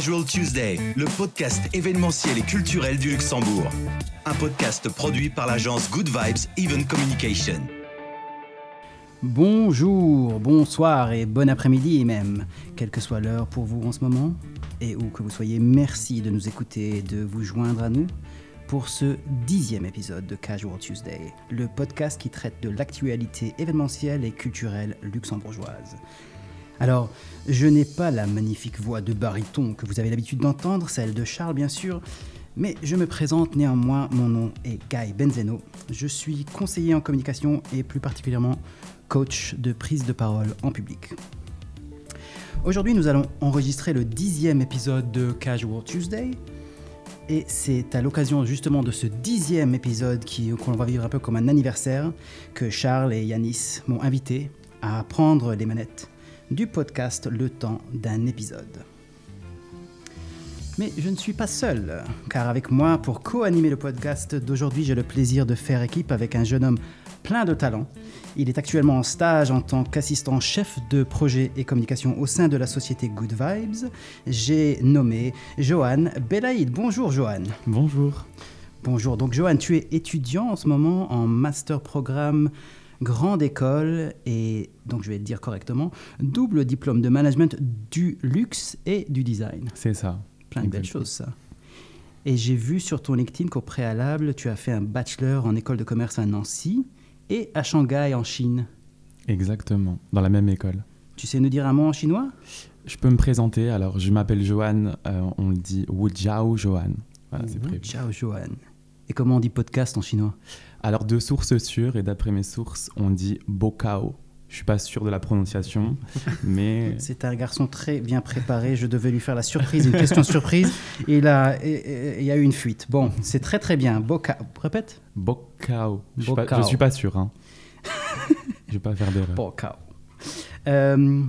Casual Tuesday, le podcast événementiel et culturel du Luxembourg. Un podcast produit par l'agence Good Vibes Event Communication. Bonjour, bonsoir et bon après-midi même, quelle que soit l'heure pour vous en ce moment, et où que vous soyez, merci de nous écouter et de vous joindre à nous pour ce dixième épisode de Casual Tuesday, le podcast qui traite de l'actualité événementielle et culturelle luxembourgeoise. Alors, je n'ai pas la magnifique voix de baryton que vous avez l'habitude d'entendre, celle de Charles bien sûr, mais je me présente néanmoins, mon nom est Guy Benzeno. Je suis conseiller en communication et plus particulièrement coach de prise de parole en public. Aujourd'hui, nous allons enregistrer le dixième épisode de Casual Tuesday. Et c'est à l'occasion justement de ce dixième épisode qu'on va vivre un peu comme un anniversaire que Charles et Yanis m'ont invité à prendre les manettes du podcast Le temps d'un épisode. Mais je ne suis pas seul, car avec moi, pour co-animer le podcast d'aujourd'hui, j'ai le plaisir de faire équipe avec un jeune homme plein de talent. Il est actuellement en stage en tant qu'assistant chef de projet et communication au sein de la société Good Vibes. J'ai nommé Johan Belaïd. Bonjour Johan. Bonjour. Bonjour. Donc Johan, tu es étudiant en ce moment en master programme grande école et, donc je vais le dire correctement, double diplôme de management du luxe et du design. C'est ça. Plein de belles choses, ça. Et j'ai vu sur ton LinkedIn qu'au préalable, tu as fait un bachelor en école de commerce à Nancy et à Shanghai en Chine. Exactement, dans la même école. Tu sais nous dire un mot en chinois? Je peux me présenter. Alors, je m'appelle Johan. euh, on le dit Wu Jiao Johan. Voilà, c'est prévu. Ciao Johan? Et comment on dit podcast en chinois? Alors, de sources sûres et d'après mes sources, on dit Bokao. Je suis pas sûr de la prononciation, mais C'est un garçon très bien préparé. Je devais lui faire la surprise, une question surprise. Et il, a, il y a eu une fuite. Bon, c'est très très bien. Boca... Répète Bokao. Je suis je suis pas sûr. Hein. je vais pas faire d'erreur. Bocao. Euh,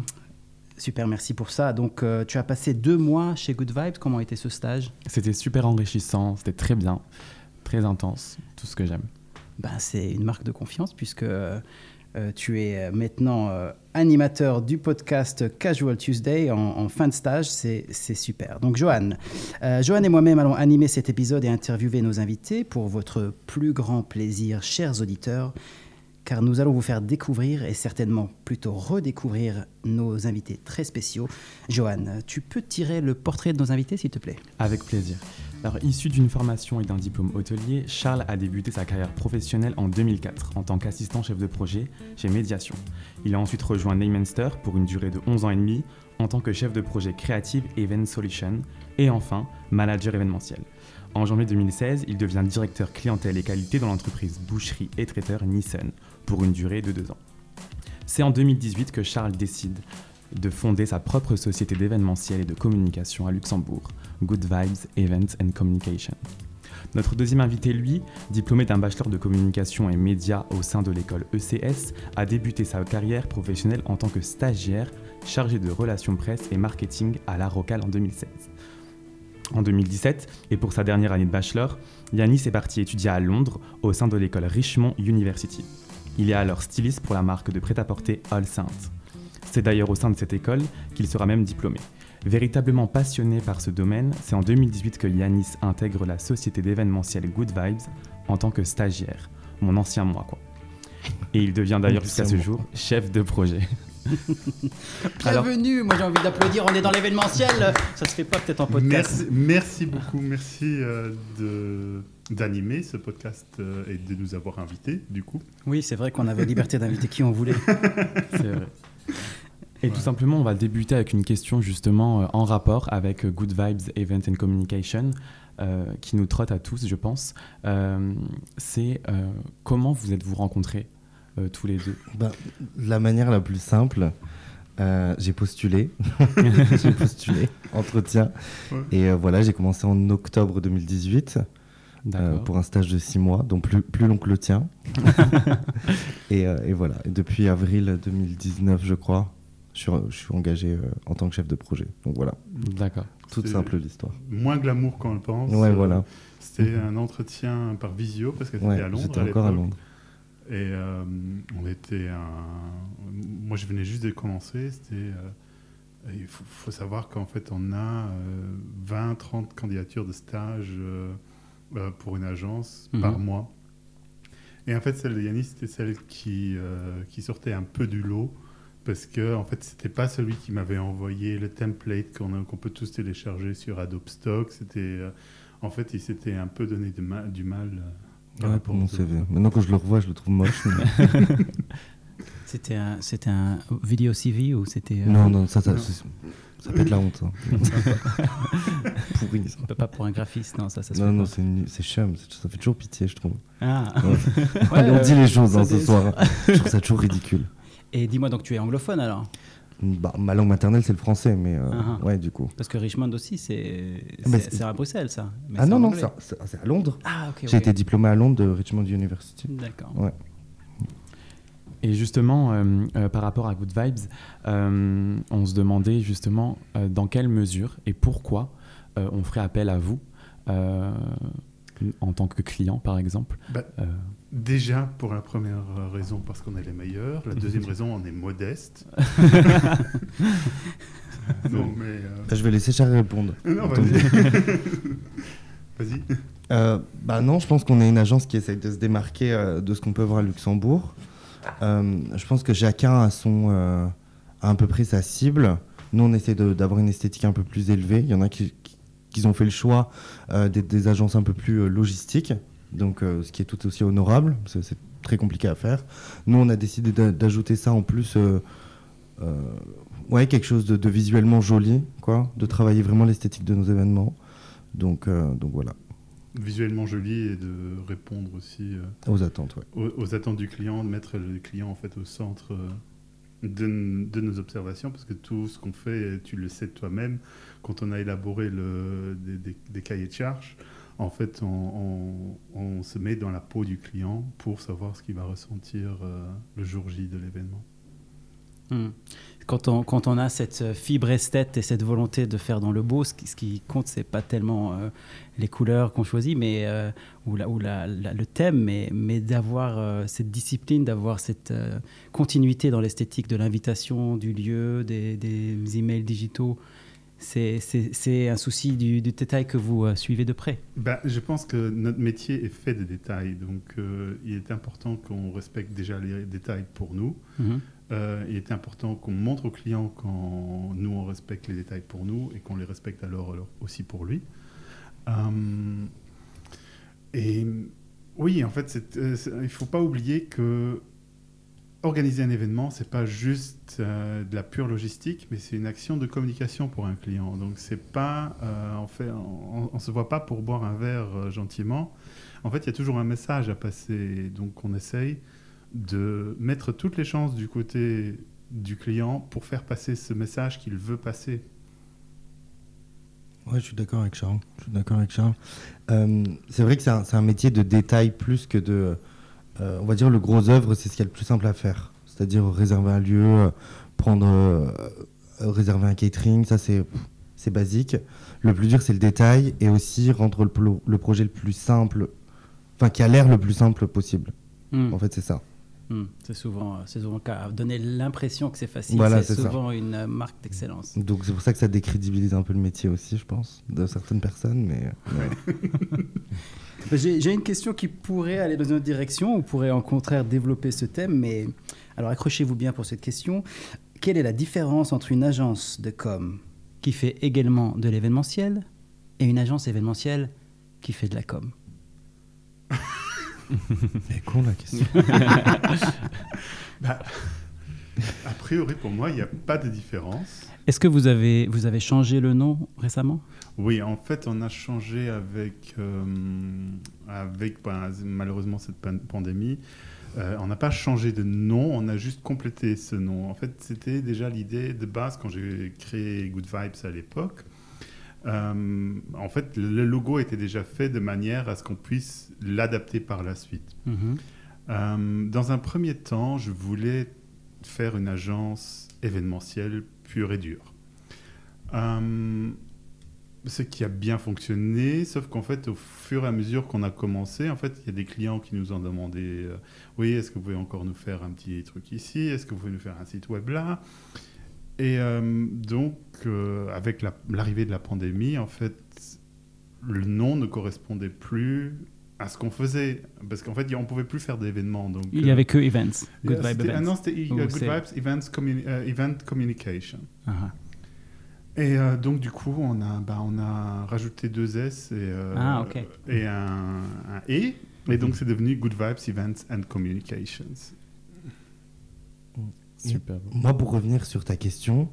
super, merci pour ça. Donc, euh, tu as passé deux mois chez Good Vibes. Comment était ce stage? C'était super enrichissant. C'était très bien, très intense. Tout ce que j'aime. Ben, C'est une marque de confiance puisque euh, tu es euh, maintenant euh, animateur du podcast Casual Tuesday en, fin de stage. C'est c'est super. Donc, Johan, euh, Johan et moi-même allons animer cet épisode et interviewer nos invités pour votre plus grand plaisir, chers auditeurs. Car nous allons vous faire découvrir et certainement plutôt redécouvrir nos invités très spéciaux. Johan, tu peux tirer le portrait de nos invités, s'il te plaît? Avec plaisir. Alors, issu d'une formation et d'un diplôme hôtelier, Charles a débuté sa carrière professionnelle en 2004 en tant qu'assistant chef de projet chez Médiation. Il a ensuite rejoint Neymenster pour une durée de 11 ans et demi en tant que chef de projet Creative Event Solution et enfin manager événementiel. En janvier 2016, il devient directeur clientèle et qualité dans l'entreprise boucherie et traiteur Nissan pour une durée de deux ans. C'est en 2018 que Charles décide de fonder sa propre société d'événementiel et de communication à Luxembourg, Good Vibes Events and Communication. Notre deuxième invité, lui, diplômé d'un bachelor de communication et médias au sein de l'école ECS, a débuté sa carrière professionnelle en tant que stagiaire chargé de relations presse et marketing à La Rocale en 2016. En 2017, et pour sa dernière année de bachelor, Yanis est parti étudier à Londres au sein de l'école Richmond University. Il est alors styliste pour la marque de prêt-à-porter All Saints. C'est d'ailleurs au sein de cette école qu'il sera même diplômé. Véritablement passionné par ce domaine, c'est en 2018 que Yanis intègre la société d'événementiel Good Vibes en tant que stagiaire, mon ancien moi quoi. Et il devient d'ailleurs jusqu'à ce jour chef de projet. Alors- Bienvenue, moi j'ai envie d'applaudir, on est dans l'événementiel. Ça se fait pas peut-être en podcast. Merci, merci beaucoup, merci euh, de d'animer ce podcast euh, et de nous avoir invités, du coup. Oui, c'est vrai qu'on avait liberté d'inviter qui on voulait. C'est vrai. Et tout simplement, on va débuter avec une question justement euh, en rapport avec euh, Good Vibes Event and Communication, euh, qui nous trotte à tous, je pense. Euh, c'est euh, comment vous êtes-vous rencontrés euh, tous les deux? Bah, la manière la plus simple, euh, j'ai postulé. j'ai postulé, entretien. Ouais. Et euh, voilà, j'ai commencé en octobre 2018 euh, D'accord. pour un stage de six mois, donc plus, plus long que le tien. et, euh, et voilà, Et depuis avril 2019, je crois, je suis, je suis engagé euh, en tant que chef de projet. Donc voilà, D'accord. toute simple l'histoire. Moins glamour qu'on le pense. Ouais, Euh, voilà. C'était un entretien par visio parce que c'était Ouais, à Londres. j'étais à encore à. Londres. Et euh, on était un... Moi, je venais juste de commencer. C'était euh, il faut, faut savoir qu'en fait, on a 20-30 candidatures de stage pour une agence Mhm. par mois. Et en fait, celle de Yanis, c'était celle qui, euh, qui sortait un peu du lot. Parce que, en fait, c'était pas celui qui m'avait envoyé le template qu'on peut tous télécharger sur Adobe Stock. C'était, euh, en fait, il s'était un peu donné de du mal. euh, Ouais, pour mon CV. Maintenant, quand je le revois, je le trouve moche. mais- C'était un, c'était un vidéo CV ou c'était. euh, non, non, ça, ça, Non. ça peut être la honte. hein. Pourri, ça. on peut Pas pour un graphiste, non, ça, ça se Non, non, c'est c'est chum. Ça fait toujours pitié, je trouve. Ah. Ouais. Ouais, on euh, dit les choses hein, ce soir. Je trouve ça toujours ridicule. Et dis-moi, donc tu es anglophone alors Bah, ma langue maternelle, c'est le français, mais euh, Ah, ah. ouais, du coup. Parce que Richmond aussi, c'est Ah, c'est à Bruxelles, ça. Mais ah non, non, c'est à Londres. Ah, ok. J'ai été diplômé à Londres de Richmond University. D'accord. Ouais. Et justement, euh, euh, par rapport à Good Vibes, euh, on se demandait justement euh, dans quelle mesure et pourquoi euh, on ferait appel à vous euh, en tant que client, par exemple. Bah, Euh, Déjà, pour la première raison, parce qu'on est les meilleurs. La deuxième raison, on est modeste. non, mais. euh, Bah, je vais laisser Charles répondre. Non, vas-y. vas-y. Euh, bah non, je pense qu'on est une agence qui essaye de se démarquer euh, de ce qu'on peut voir à Luxembourg. Euh, je pense que chacun a son euh, a à peu près sa cible. Nous, on essaie de- d'avoir une esthétique un peu plus élevée. Il y en a qui, qui- qui ont fait le choix euh, d'être des agences un peu plus euh, logistiques, donc euh, ce qui est tout aussi honorable. C'est très compliqué à faire. Nous, on a décidé d'a- d'ajouter ça en plus. euh, euh, ouais, quelque chose de, de visuellement joli, quoi, de travailler vraiment l'esthétique de nos événements. Donc, donc voilà, Visuellement joli et de répondre aussi aux attentes, ouais. aux, aux attentes du client, de mettre le client en fait au centre de, de nos observations, parce que tout ce qu'on fait, tu le sais toi-même, quand on a élaboré le, des, des- des cahiers de charges, en fait, on, se met dans la peau du client pour savoir ce qu'il va ressentir euh, le jour J de l'événement. Hmm. Quand on, quand on a cette euh, fibre esthète et cette volonté de faire dans le beau, ce qui, ce qui compte, c'est pas tellement euh, les couleurs qu'on choisit, mais ou, la, la- le thème, mais, mais d'avoir cette discipline, d'avoir cette continuité dans l'esthétique de l'invitation, du lieu, des, des emails digitaux. C'est- un souci du, du détail que vous euh, suivez de près. Ben, je pense que notre métier est fait de détails, donc euh, il est important qu'on respecte déjà les détails pour nous. Mhm. Euh, il est important qu'on montre au client quand nous on respecte les détails pour nous et qu'on les respecte alors, alors aussi pour lui. Et oui, en fait, il ne faut pas oublier que organiser un événement, c'est pas juste euh, de la pure logistique, mais c'est une action de communication pour un client. Donc c'est pas, euh, en fait, on, on se voit pas pour boire un verre euh, gentiment. En fait, il y a toujours un message à passer. Donc on essaye de mettre toutes les chances du côté du client pour faire passer ce message qu'il veut passer. Ouais, je suis d'accord avec Charles. Je suis d'accord avec Charles. C'est vrai que c'est un métier de détail plus que de. Euh, on va dire le gros œuvre, c'est ce qu'il y a le plus simple à faire. C'est-à-dire réserver un lieu, euh, prendre, euh, réserver un catering, ça c'est c'est basique. Le plus dur, c'est le détail et aussi rendre le, projet le plus simple, enfin qui a l'air le plus simple possible. Hmm. En fait, c'est ça. Hmm. C'est souvent, c'est souvent le cas. Donner l'impression que c'est facile, Voilà, c'est ça. souvent une marque d'excellence. Donc c'est pour ça que ça décrédibilise un peu le métier aussi, je pense, de certaines personnes. Mais ouais. J'ai j'ai une question qui pourrait aller dans une autre direction ou pourrait au contraire développer ce thème, mais alors accrochez-vous bien pour cette question. Quelle est la différence entre une agence de com qui fait également de l'événementiel et une agence événementielle qui fait de la com? C'est con la question. Bah, a priori, pour moi, il n'y a pas de différence. Est-ce que vous avez, vous avez changé le nom récemment? Oui, en fait, on a changé avec, euh, avec ben, malheureusement cette pan- pandémie. Euh, on n'a pas changé de nom, on a juste complété ce nom. En fait, c'était déjà l'idée de base quand j'ai créé Good Vibes à l'époque. Euh, en fait, le logo était déjà fait de manière à ce qu'on puisse l'adapter par la suite. Mhm. Dans un premier temps, je voulais faire une agence événementielle pure et dure. Euh, ce qui a bien fonctionné, sauf qu'en fait, au fur et à mesure qu'on a commencé, en fait, il y a des clients qui nous ont demandé euh, Oui, est-ce que vous pouvez encore nous faire un petit truc ici? Est-ce que vous pouvez nous faire un site web là? Et euh, donc, avec la- l'arrivée de la pandémie, en fait, le nom ne correspondait plus à ce qu'on faisait. Parce qu'en fait, on ne pouvait plus faire d'événements. donc, Il y euh, avait que Events, Good yeah, Vibe ah non, c'était euh, Ou Good c'est- Vibes Events Communi- euh, Event Communication. Ah. Et euh, donc, du coup, on a, bah, on a rajouté deux S et, euh, Ah, ok. et un, un E. Et donc, c'est devenu Good Vibes Events and Communications. Super. Moi, pour revenir sur ta question,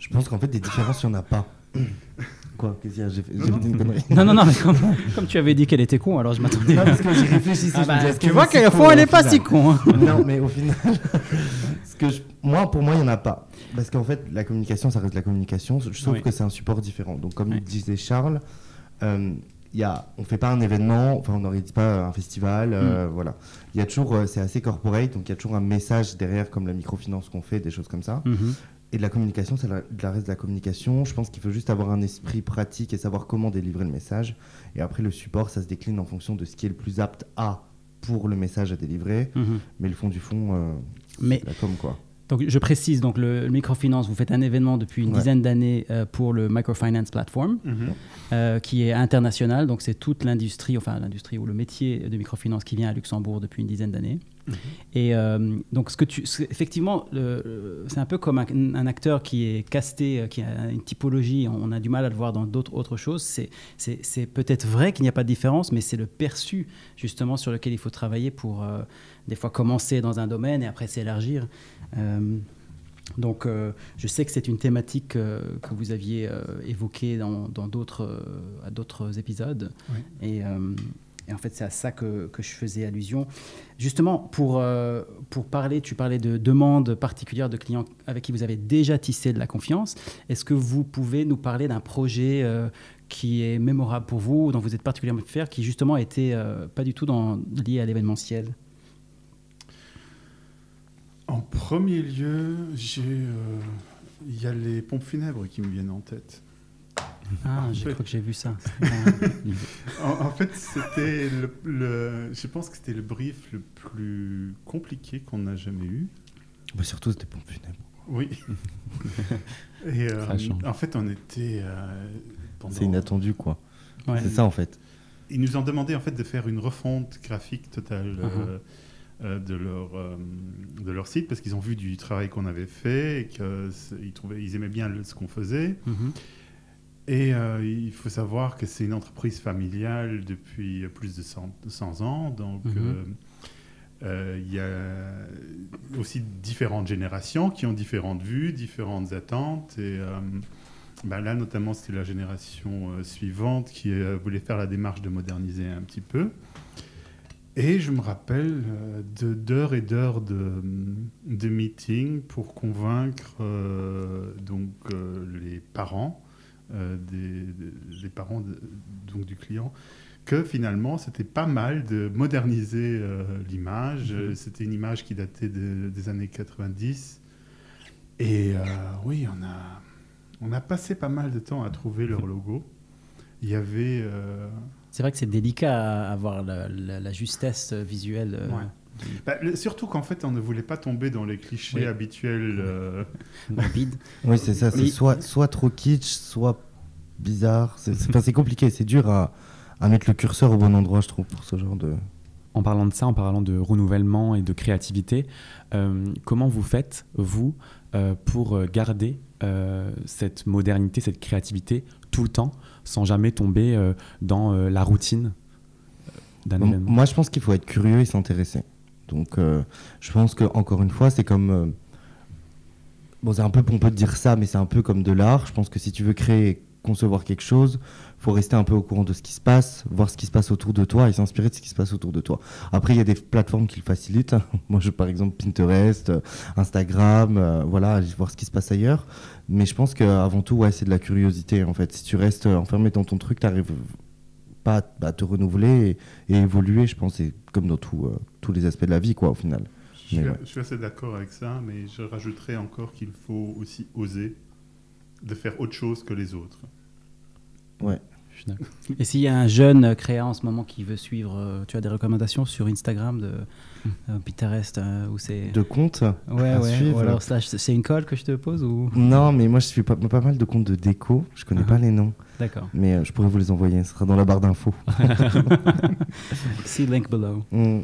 je pense qu'en fait, des différences, il n'y en a pas. Quoi Qu'est-ce qu'il y a? J'ai fait, j'ai fait une connerie. Non, non, non, mais comme, comme tu avais dit qu'elle était con, alors je m'attendais. Non, parce que j'y réfléchissais. Ah je me bah, est-ce tu que vois c'est qu'au con, fond, elle au n'est pas final si con. hein. non, mais au final, ce que je- moi, pour moi, il n'y en a pas. Parce qu'en fait, la communication, ça reste la communication. Je trouve Oui. que c'est un support différent. Donc, comme Oui. disait Charles, euh, il y a, on ne fait pas un événement, enfin, on n'organise pas un festival. euh, Mm. Voilà. Il y a toujours, euh, c'est assez corporate, donc il y a toujours un message derrière, comme la microfinance qu'on fait, des choses comme ça. Mhm. Et de la communication, c'est la, de la reste de la communication. Je pense qu'il faut juste avoir un esprit pratique et savoir comment délivrer le message. Et après, le support, ça se décline en fonction de ce qui est le plus apte à pour le message à délivrer. Mhm. Mais le fond du fond, euh, Mais la com, quoi. Donc, je précise, donc le, le microfinance, vous faites un événement depuis une Ouais. dizaine d'années euh, pour le Microfinance Platform, euh, qui est international. Donc, c'est toute l'industrie, enfin l'industrie ou le métier de microfinance qui vient à Luxembourg depuis une dizaine d'années. Et euh, donc, ce que tu, effectivement, c'est un peu comme un, un acteur qui est casté, qui a une typologie. On a du mal à le voir dans d'autres autres choses. C'est, peut-être vrai qu'il n'y a pas de différence, mais c'est le perçu justement sur lequel il faut travailler pour des fois commencer dans un domaine et après s'élargir. Euh, donc, euh, je sais que c'est une thématique euh, que vous aviez évoquée dans, d'autres, à d'autres épisodes. Oui. Et, et en fait, c'est à ça que, que je faisais allusion. Justement, pour, euh, pour parler, tu parlais de demandes particulières de clients avec qui vous avez déjà tissé de la confiance. Est-ce que vous pouvez nous parler d'un projet euh, qui est mémorable pour vous, dont vous êtes particulièrement fier, qui justement était euh, pas du tout dans, lié à l'événementiel? En premier lieu, j'ai, euh, il y a les pompes funèbres qui me viennent en tête. Ah, En je fait- crois que j'ai vu ça. En, en fait, c'était le, le- je pense que c'était le brief le plus compliqué qu'on a jamais eu. Bah, surtout, c'était pompes funèbres. Oui. Et euh, Crachant. en fait, on était euh, pendant- C'est inattendu, quoi. Ouais. C'est ça, en fait. Ils nous ont demandé en fait de faire une refonte graphique totale Uh-huh. euh, de leur euh, de leur site parce qu'ils ont vu du travail qu'on avait fait et qu'ils ils aimaient bien ce qu'on faisait. Mhm. Et euh, il faut savoir que c'est une entreprise familiale depuis plus de 100, 100 ans. Donc, Mhm. euh, euh, il y a aussi différentes générations qui ont différentes vues, différentes attentes. Et euh, ben là, notamment, c'était la génération euh, suivante qui euh, voulait faire la démarche de moderniser un petit peu. Et je me rappelle euh, de- d'heures et d'heures de, de meetings pour convaincre euh, donc, euh, les parents euh, des, des parents de- donc du client que finalement c'était pas mal de moderniser l'image. Euh, C'était une image qui datait de- des années 90. Et oui, on a, on a passé pas mal de temps à trouver leur logo. Il y avait. Euh, C'est vrai que c'est délicat à avoir la, la- la justesse visuelle. euh, Ouais. bah, le- surtout qu'en fait, on ne voulait pas tomber dans les clichés Oui. habituels. euh. Oui, c'est ça. C'est soit, soit trop kitsch, soit bizarre. C'est c'est- enfin, c'est compliqué. C'est dur à, à mettre le curseur au bon endroit, je trouve, pour ce genre de. En parlant de ça, en parlant de renouvellement et de créativité, euh, comment vous faites, vous, euh, pour euh, garder euh, cette modernité, cette créativité tout le temps, sans jamais tomber euh, dans euh, la routine euh, d'un événement Moi, je pense qu'il faut être curieux et s'intéresser. Donc, je pense que encore une fois, c'est comme. Bon, c'est un peu pompeux de dire ça, mais c'est un peu comme de l'art. Je pense que si tu veux créer et concevoir quelque chose, faut rester un peu au courant de ce qui se passe, voir ce qui se passe autour de toi et s'inspirer de ce qui se passe autour de toi. Après, il y a des plateformes qui le facilitent. Moi, je, par exemple, Pinterest, Instagram, euh, voilà, aller voir ce qui se passe ailleurs. Mais je pense qu'avant tout, ouais, c'est de la curiosité. En fait, si tu restes enfermé dans ton truc, tu n'arrives pas à te renouveler et, et évoluer. Je pense c'est comme dans tout, euh, tous les aspects de la vie, quoi, au final. Je suis, ouais. je suis assez d'accord avec ça, mais je rajouterais encore qu'il faut aussi oser de faire autre chose que les autres. Ouais. Je suis d'accord. Et s'il y a un jeune créa en ce moment qui veut suivre, euh, tu as des recommandations sur Instagram de euh, Pinterest euh, où c'est. De compte Ouais, à ouais. suivre. Ou alors, c'est une colle que je te pose ou. Non, mais moi je suis pas, pas mal de comptes de déco. Je connais Ah. pas les noms, D'accord. mais euh, je pourrais vous les envoyer. Ce sera dans la barre d'infos. See link below. Mm.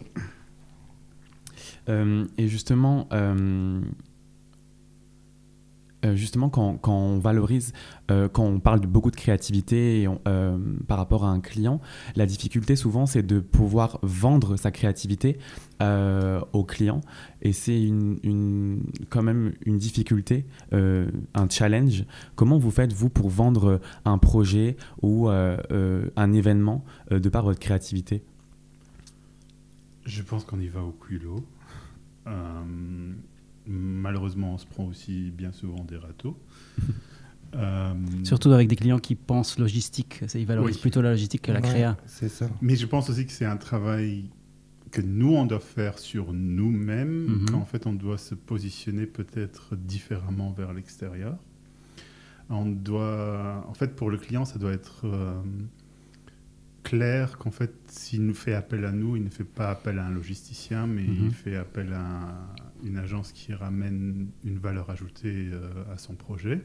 Euh, et justement, justement quand, on valorise, euh, quand on parle de beaucoup de créativité euh, par rapport à un client, la difficulté souvent c'est de pouvoir vendre sa créativité euh, au client. Et c'est quand même une difficulté, euh, un challenge. Comment vous faites, vous, pour vendre un projet ou euh, euh, un événement euh, de par votre créativité? Je pense qu'on y va au culot. Malheureusement, on se prend aussi bien souvent des râteaux. Euh, Surtout avec des clients qui pensent logistique. Ils valorisent Oui. plutôt la logistique que la Ouais, créa. C'est ça. Mais je pense aussi que c'est un travail que nous, on doit faire sur nous-mêmes, Mhm. qu'en fait, on doit se positionner peut-être différemment vers l'extérieur. On doit, en fait, pour le client, ça doit être euh, clair qu'en fait, s'il nous fait appel à nous, il ne fait pas appel à un logisticien, mais Mhm. il fait appel à une agence qui ramène une valeur ajoutée euh, à son projet.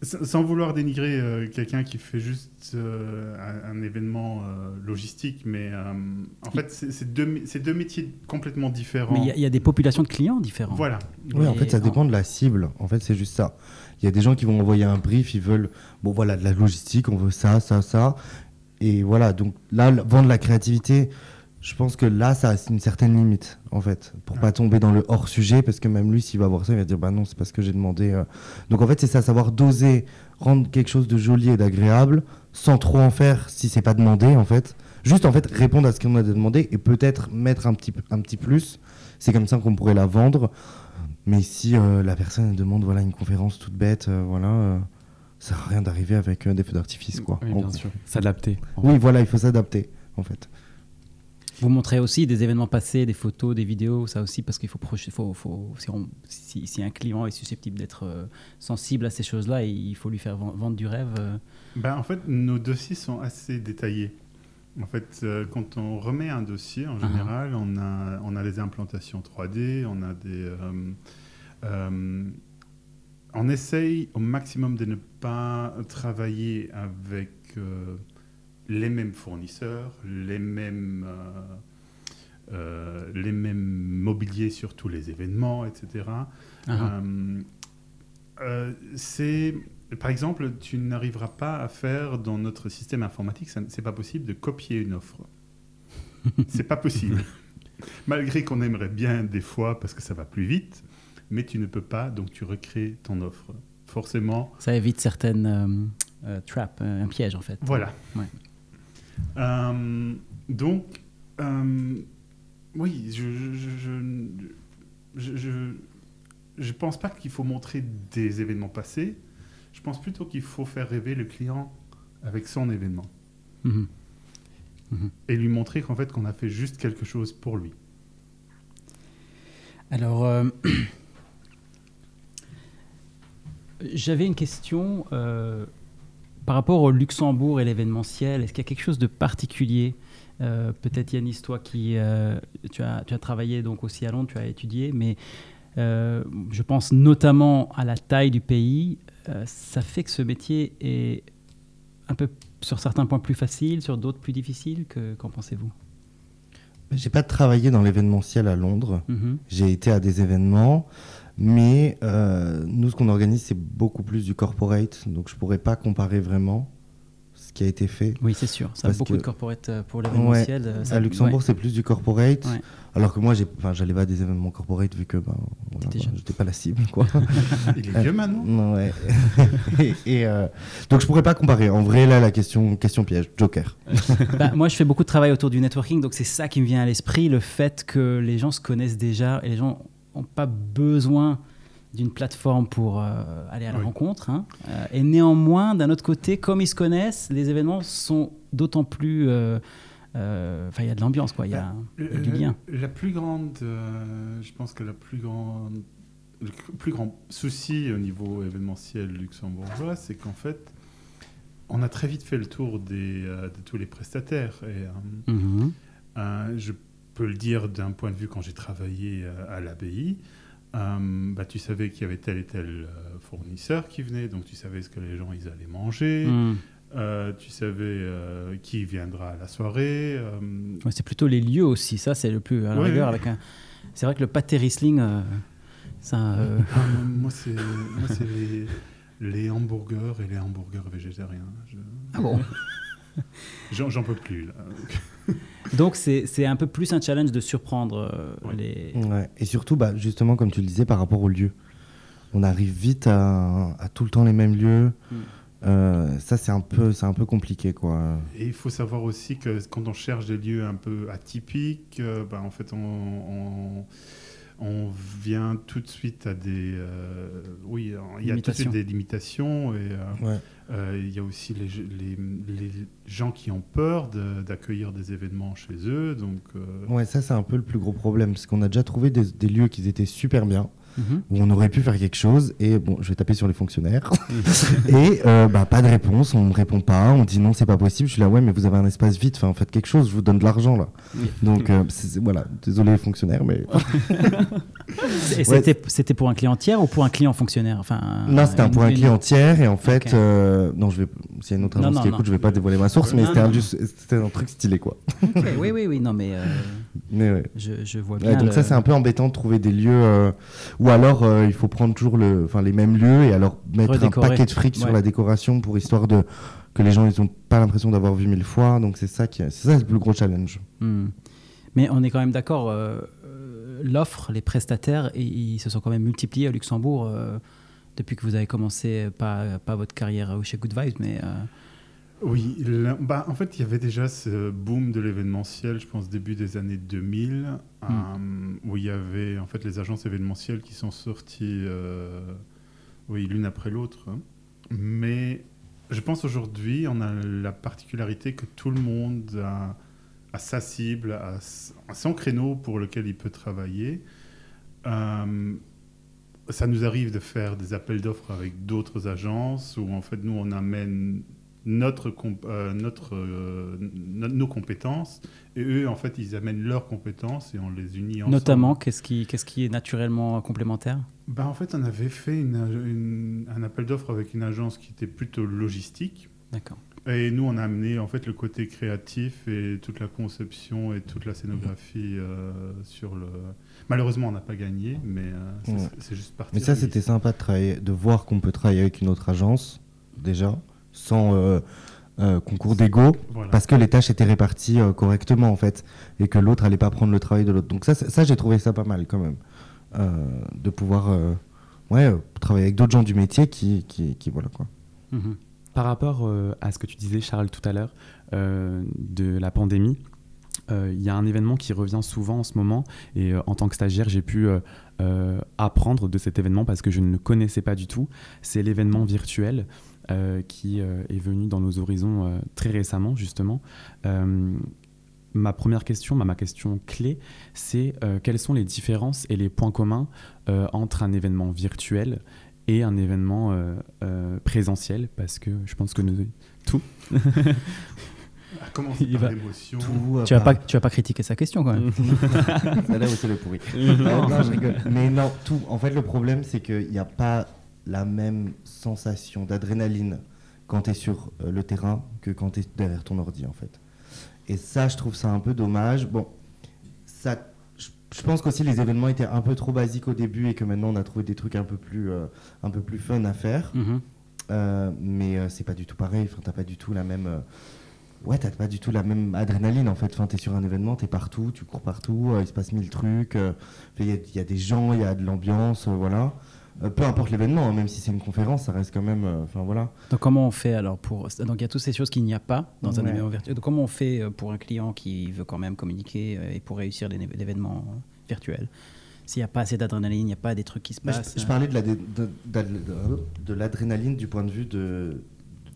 S- Sans vouloir dénigrer euh, quelqu'un qui fait juste euh, un, un événement euh, logistique, mais euh, en fait, c'est deux, deux métiers complètement différents. Mais il y a- il y, a des populations de clients différentes. Voilà. Oui, en fait, ça en- dépend de la cible. En fait, c'est juste ça. Il y a des gens qui vont envoyer un brief, ils veulent, bon voilà, de la logistique, on veut ça, ça, ça. Et voilà, donc là, vendre la créativité, je pense que là, ça a une certaine limite, en fait, pour Ouais. pas tomber dans le hors-sujet, parce que même lui, s'il va voir ça, il va dire, bah non, c'est pas ce que j'ai demandé. euh. Donc en fait, c'est ça, savoir doser, rendre quelque chose de joli et d'agréable, sans trop en faire si c'est pas demandé, en fait. Juste, en fait, répondre à ce qu'on a demandé et peut-être mettre un petit, un petit plus. C'est comme ça qu'on pourrait la vendre. Mais si euh, la personne demande voilà, une conférence toute bête, euh, voilà, ça sert à rien d'arriver avec euh, des feux d'artifice. quoi. Oui, bien sûr. S'adapter. Oui, voilà, il faut s'adapter, en fait. Vous montrez aussi des événements passés, des photos, des vidéos, ça aussi, parce qu'il faut, faut, faut si, on- si- si un client est susceptible d'être euh, sensible à ces choses-là, il faut lui faire ven- vendre du rêve. euh. Ben, en fait, nos dossiers sont assez détaillés. En fait, euh, quand on remet un dossier, en Ah. général, on, a, on a les implantations 3D, on a des... on essaye au maximum de ne pas travailler avec les mêmes fournisseurs, les mêmes, euh, euh, les mêmes mobiliers sur tous les événements, etc. Ah, Euh, euh, c'est, par exemple, tu n'arriveras pas à faire dans notre système informatique, c'est pas possible de copier une offre. c'est pas possible. Malgré qu'on aimerait bien des fois parce que ça va plus vite, mais tu ne peux pas, donc tu recrées ton offre. Forcément, Ça évite certaines euh, euh, traps, euh, un piège en fait. voilà. Ouais. Euh, donc, euh, oui, je je, je, je, pense pas qu'il faut montrer des événements passés. Je pense plutôt qu'il faut faire rêver le client avec son événement Mhm. et lui montrer qu'en fait qu'on a fait juste quelque chose pour lui. Alors, euh, j'avais une question par rapport au Luxembourg et l'événementiel. Est-ce qu'il y a quelque chose de particulier Euh, Peut-être Yanis, toi qui euh, tu, as, tu as travaillé donc aussi à Londres, tu as étudié, mais euh, je pense notamment à la taille du pays. Euh, ça fait que ce métier est un peu sur certains points plus facile, sur d'autres plus difficile. Que- Qu'en pensez-vous? J'ai pas travaillé dans l'événementiel à Londres. Mhm. J'ai été à des événements, mais euh, nous, ce qu'on organise, c'est beaucoup plus du corporate, donc je pourrais pas comparer vraiment ce qui a été fait. Oui, c'est sûr. Ça a beaucoup que- de corporate euh, pour l'événementiel. euh, ça- À Luxembourg, ouais. c'est plus du corporate, Ouais. alors que moi, j'allais pas à des événements corporate vu que ben, voilà, jeune. j'étais pas la cible. Quoi. Il est vieux maintenant. Non, ouais. et, et, euh, donc je pourrais pas comparer. En vrai, là, la question, question piège, Joker. Bah, moi, je fais beaucoup de travail autour du networking, donc c'est ça qui me vient à l'esprit, le fait que les gens se connaissent déjà et les gens n'ont pas besoin d'une plateforme pour euh, aller à la Oui. rencontre. hein. Euh, et néanmoins, d'un autre côté, comme ils se connaissent, les événements sont d'autant plus... euh, Enfin, il y a de l'ambiance, quoi. Il y a, y a du lien. La plus grande, je pense que la plus grande, le plus grand souci au niveau événementiel luxembourgeois, c'est qu'en fait, on a très vite fait le tour des, de tous les prestataires. Et, euh, je peux le dire d'un point de vue quand j'ai travaillé euh, à l'abbaye. euh, bah, tu savais qu'il y avait tel et tel euh, fournisseur qui venait, donc tu savais ce que les gens ils allaient manger, euh, tu savais euh, qui viendra à la soirée. euh, Ouais, c'est plutôt les lieux aussi, ça c'est le plus à la Ouais, rigueur ouais. avec un. C'est vrai que le pâté Riesling, euh, ça. euh, ah, moi, c'est moi, c'est les, les hamburgers et les hamburgers végétariens. Je- Ah bon? J'en j'en peux plus là. Donc c'est c'est un peu plus un challenge de surprendre euh, Ouais. les. Ouais. Et surtout, bah, justement, comme tu le disais, par rapport aux lieux. On arrive vite à, à tout le temps les mêmes lieux. Mm. Euh, ça, c'est un, peu- c'est un peu compliqué, quoi. Et il faut savoir aussi que quand on cherche des lieux un peu atypiques, euh, bah, en fait, on, on, on vient tout de suite à des. euh, oui, il y a tout de suite des limitations. Et euh, Ouais. Euh, il y a aussi les, les, les gens qui ont peur d'accueillir des événements chez eux. Donc, euh, Ouais, ça, c'est un peu le plus gros problème. Parce qu'on a déjà trouvé des lieux qui étaient super bien, Où on aurait pu faire quelque chose. Et bon, je vais taper sur les fonctionnaires. et euh, bah, pas de réponse, on me répond pas. On dit non, c'est pas possible. Je suis là, ouais, mais vous avez un espace vide. Enfin, faites quelque chose, je vous donne de l'argent, là. Donc, euh, voilà, désolé les fonctionnaires, mais. Et c'était c'était pour un client tiers ou pour un client fonctionnaire? Enfin, Non, c'était pour un client tiers et en fait, euh, non, je vais, s'il y a une autre Non, agence non, qui non. écoute, je vais pas dévoiler ma source, mais Non, c'était un, non. juste- c'était un truc stylé quoi. Oui, oui, oui, non, mais euh, Mais ouais. je, je vois Ouais, bien. donc le- ça c'est un peu embêtant de trouver des lieux euh, ou alors euh, il faut prendre toujours le, les mêmes lieux et alors mettre Redécorer. un paquet de fric sur la décoration pour histoire de que les gens ils ont pas l'impression d'avoir vu mille fois. Donc c'est ça qui, c'est ça le plus gros challenge. Hmm. Mais on est quand même d'accord, euh, l'offre, les prestataires, ils se sont quand même multipliés à Luxembourg depuis que vous avez commencé, pas, pas votre carrière chez Good Vibes, mais. euh, Oui, là- bah, en fait, il y avait déjà ce boom de l'événementiel, je pense, début des années 2000, euh, où il y avait en fait les agences événementielles qui sont sorties, euh, oui, l'une après l'autre. hein. Mais je pense aujourd'hui, on a la particularité que tout le monde a, a sa cible, a, a son créneau pour lequel il peut travailler. Euh, ça nous arrive de faire des appels d'offres avec d'autres agences où en fait nous on amène notre, comp- euh, notre, euh, no- nos compétences et eux en fait ils amènent leurs compétences et on les unit ensemble. Notamment, qu'est-ce qui, qu'est-ce qui est naturellement complémentaire? Ben, en fait on avait fait une- une- un appel d'offres avec une agence qui était plutôt logistique D'accord. Et nous on a amené en fait le côté créatif et toute la conception et toute la scénographie euh, sur le. Malheureusement on n'a pas gagné mais euh, c'est- Ouais. juste parti. Mais ça c'était sympa de travailler, de voir qu'on peut travailler avec une autre agence déjà sans euh, concours d'ego. Voilà. parce que les tâches étaient réparties correctement en fait et que l'autre allait pas prendre le travail de l'autre donc ça ça j'ai trouvé ça pas mal quand même de pouvoir ouais travailler avec d'autres gens du métier qui, qui, qui- voilà quoi Mhm. Par rapport euh, à ce que tu disais, Charles, tout à l'heure, euh, de la pandémie, euh, il y a un événement qui revient souvent en ce moment. Et en tant que stagiaire, j'ai pu apprendre de cet événement parce que je ne le connaissais pas du tout. C'est l'événement virtuel qui est venu dans nos horizons très récemment, justement. Ma première question, ma, question clé, c'est quelles sont les différences et les points communs entre un événement virtuel et un événement euh, euh, présentiel parce que je pense que nous tout À commencer Il par va-. Tout, Tu vas pas, tu vas pas critiquer sa question quand même. Là où c'est le pourri non, non, je rigole. mais non tout en fait le problème c'est qu'il n'y a pas la même sensation d'adrénaline quand tu es sur euh, le terrain que quand tu es derrière ton ordi en fait et ça je trouve ça un peu dommage bon ça je pense qu'aussi les événements étaient un peu trop basiques au début et que maintenant on a trouvé des trucs un peu plus euh, un peu plus fun à faire Mhm. Euh, mais euh, c'est pas du tout pareil. Enfin, t'as pas du tout la même. Ouais, t'as pas du tout la même adrénaline en fait. Enfin, t'es sur un événement, t'es partout, tu cours partout, il se passe mille trucs. Il y, y a des gens, il y a de l'ambiance, voilà. Euh, peu importe l'événement, hein, même si c'est une conférence, ça reste quand même. euh, Enfin voilà. Donc comment on fait alors pour donc il y a toutes ces choses qu'il n'y a pas dans un événement virtuel. Donc comment on fait euh, pour un client qui veut quand même communiquer et pour réussir l'é- l'événement virtuel? S'il n'y a pas assez d'adrénaline, il n'y a pas des trucs qui se Mais passent. je, je parlais de la dé- de, d'ad- de- de l'adrénaline du point de vue de,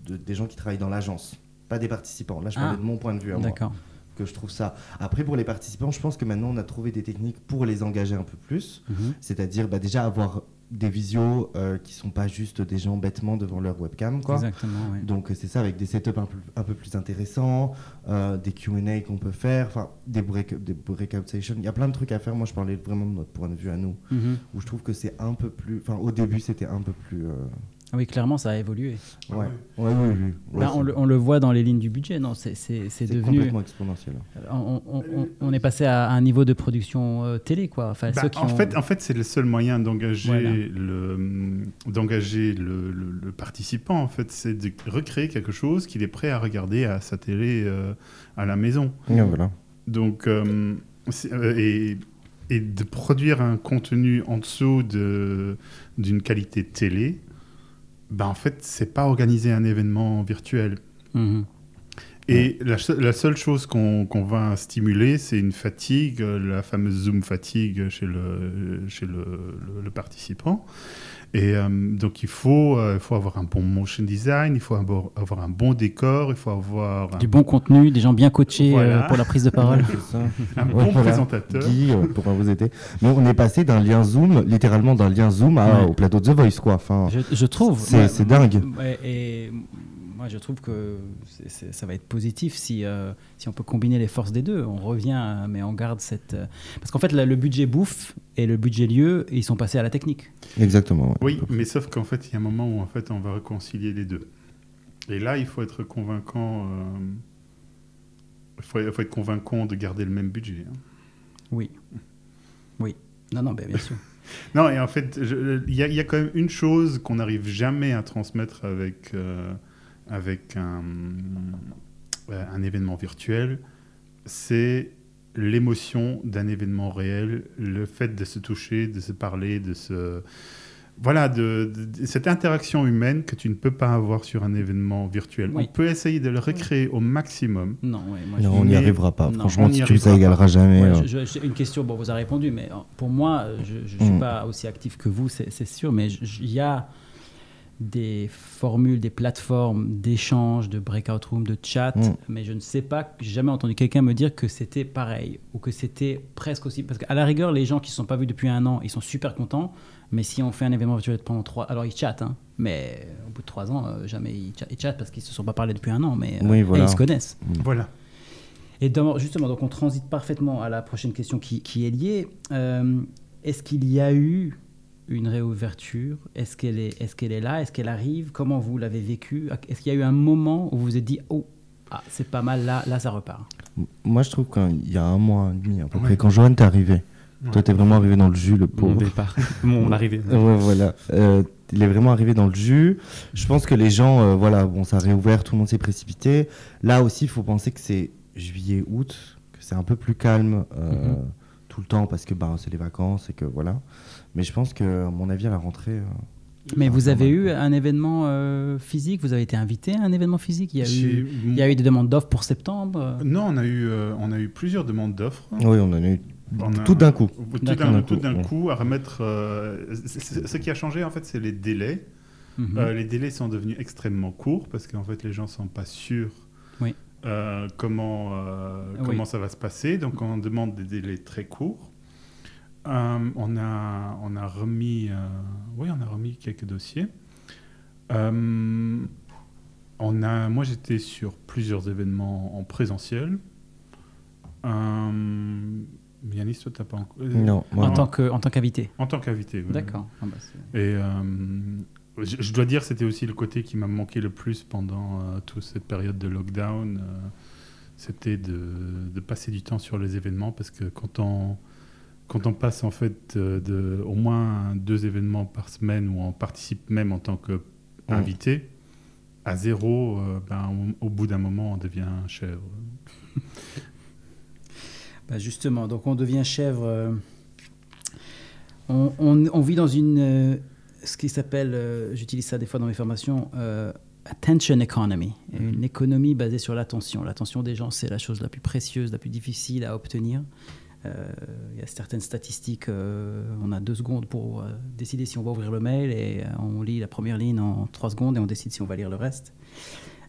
de- des gens qui travaillent dans l'agence, pas des participants. Là, je parlais Ah. de mon point de vue. D'accord. Que je trouve ça. Après, pour les participants, je pense que maintenant on a trouvé des techniques pour les engager un peu plus. Mhm. C'est-à-dire bah, déjà avoir des visios euh, qui sont pas juste des gens bêtement devant leur webcam. Quoi. Exactement, ouais. Donc euh, c'est ça avec des setups un peu, un peu plus intéressants, euh, des Q&A qu'on peut faire, enfin des, break, des breakout sessions. Il y a plein de trucs à faire. Moi je parlais vraiment de notre point de vue à nous, Mhm. où je trouve que c'est un peu plus... Enfin au début c'était un peu plus... euh, Oui, clairement, ça a évolué. Ouais, ouais. ouais, oui, oui. Ouais, Là, on, le, on le voit dans les lignes du budget, non C'est c'est- c'est c'est devenu. complètement exponentiel. On, on- on- on est passé à un niveau de production euh, télé, quoi. Enfin, Bah, ceux qui en, ont- fait, en fait, c'est le seul moyen d'engager Voilà. le, d'engager le, le- le participant. En fait, c'est de recréer quelque chose qu'il est prêt à regarder à sa télé euh, à la maison. Ouais, voilà. Donc, euh, c'est- euh, et, et de produire un contenu en dessous de, d'une qualité télé, bah, en fait, c'est pas organiser un événement virtuel. Mhm. Et la, se- la seule chose qu'on qu'on va stimuler, c'est une fatigue, la fameuse Zoom fatigue chez le, chez le, le- le participant. Et euh, donc, il faut, euh, il faut avoir un bon motion design, il faut avoir, avoir un bon décor, il faut avoir un, Du bon contenu, des gens bien coachés euh, pour la prise de parole. Ça. un Ouais, bon voilà. présentateur. Guy euh, pourra vous aider. Mais on est passé d'un lien Zoom, littéralement d'un lien Zoom à- Ouais. au plateau de The Voice, quoi. Enfin, Je, je trouve. C'est- dingue. Et moi, je trouve que c'est- c'est- ça va être positif si, euh, si on peut combiner les forces des deux. On revient, euh, mais on garde cette. euh, Parce qu'en fait, là, le budget bouffe et le budget lieu, ils sont passés à la technique. exactement. ouais. Oui, mais sauf qu'en fait, il y a un moment où en fait, on va réconcilier les deux. Et là, il faut être convaincant. euh, Il faut, il faut être convaincant de garder le même budget. hein. Oui. Oui. Non, non, ben, bien sûr. Non, et en fait, il y, a- il y a quand même une chose qu'on n'arrive jamais à transmettre avec, euh, avec un, euh, un événement virtuel, c'est l'émotion d'un événement réel, le fait de se toucher, de se parler, de se... Voilà, de, de- cette interaction humaine que tu ne peux pas avoir sur un événement virtuel. Oui. On peut essayer de le recréer au maximum. Non, ouais, moi, Non, je- on n'y arrivera pas. non, Franchement, n'y si tu ça égalera jamais. Ouais, euh, je- je- j'ai une question, bon, vous avez répondu, mais pour moi, euh, je ne suis Mm. pas aussi actif que vous, c'est sûr, mais il y a des formules, des plateformes d'échange, de breakout room, de chat, Mm. mais je ne sais pas, j'ai jamais entendu quelqu'un me dire que c'était pareil ou que c'était presque aussi. Parce qu'à la rigueur, les gens qui ne se sont pas vus depuis un an, ils sont super contents, mais si on fait un événement virtuel pendant trois. Alors ils chattent, hein, mais au bout de trois ans, euh, jamais ils, cha- ils chattent parce qu'ils ne se sont pas parlé depuis un an, mais euh, Oui, voilà. et ils se connaissent. Voilà. Et dans- justement, donc on transite parfaitement à la prochaine question qui, qui est liée. Euh, est-ce qu'il y a eu une réouverture? Est-ce qu'elle est, est, qu'elle est là? Est-ce qu'elle arrive? Comment vous l'avez vécu? Est-ce qu'il y a eu un moment où vous vous êtes dit Oh, ah, c'est pas mal, là, là ça repart? Moi, je trouve qu'il y a un mois et demi, à peu Ouais. près, quand Johan t'es arrivé, Ouais. toi, t'es vraiment arrivé dans le jus, le Mon pauvre. départ, mon arrivée. Ouais, voilà. Euh, il est vraiment arrivé dans le jus. Je pense que les gens, euh, voilà, bon, ça a réouvert, tout le monde s'est précipité. Là aussi, il faut penser que c'est juillet, août, que c'est un peu plus calme euh, Mhm. Tout le temps parce que bah, c'est les vacances et que voilà. Mais je pense que, à mon avis, à la rentrée. euh, Mais vous avez eu un événement euh, physique? Vous avez été invité à un événement physique? Il y, a eu, il y a eu des demandes d'offres pour septembre? Non, on a eu, euh, on a eu plusieurs demandes d'offres. Oui, on en a eu On a- tout d'un coup. Tout d'un tout d'un Ouais. coup, à remettre. euh, ce qui a changé, en fait, c'est les délais. Mhm. Euh, les délais sont devenus extrêmement courts parce qu'en fait, les gens sont pas sûrs Oui. Euh, comment, euh, Oui. comment ça va se passer. Donc, on demande des délais très courts. Euh, on, a, on a remis, euh, oui, on a remis quelques dossiers. Euh, on a, moi, j'étais sur plusieurs événements en présentiel. Euh, Yanis, toi, t'as pas encore. Non, moi, en, non. tant que, en tant qu'invité En tant qu'invité. oui. D'accord. Ah bah, Et euh, je, je dois dire, c'était aussi le côté qui m'a manqué le plus pendant euh, toute cette période de lockdown. euh, c'était de, de passer du temps sur les événements parce que quand on, quand on passe en fait euh, de, au moins deux événements par semaine où on participe même en tant qu'invité, à zéro, euh, ben, au, au bout d'un moment, on devient chèvre. Bah, justement, donc on devient chèvre. on, on- on vit dans une. Ce qui s'appelle, euh, j'utilise ça des fois dans mes formations, euh, attention economy. Une économie basée sur l'attention. L'attention des gens, c'est la chose la plus précieuse, la plus difficile à obtenir. Euh, Il y a certaines statistiques, on a deux secondes pour décider si on va ouvrir le mail et on lit la première ligne en trois secondes et on décide si on va lire le reste.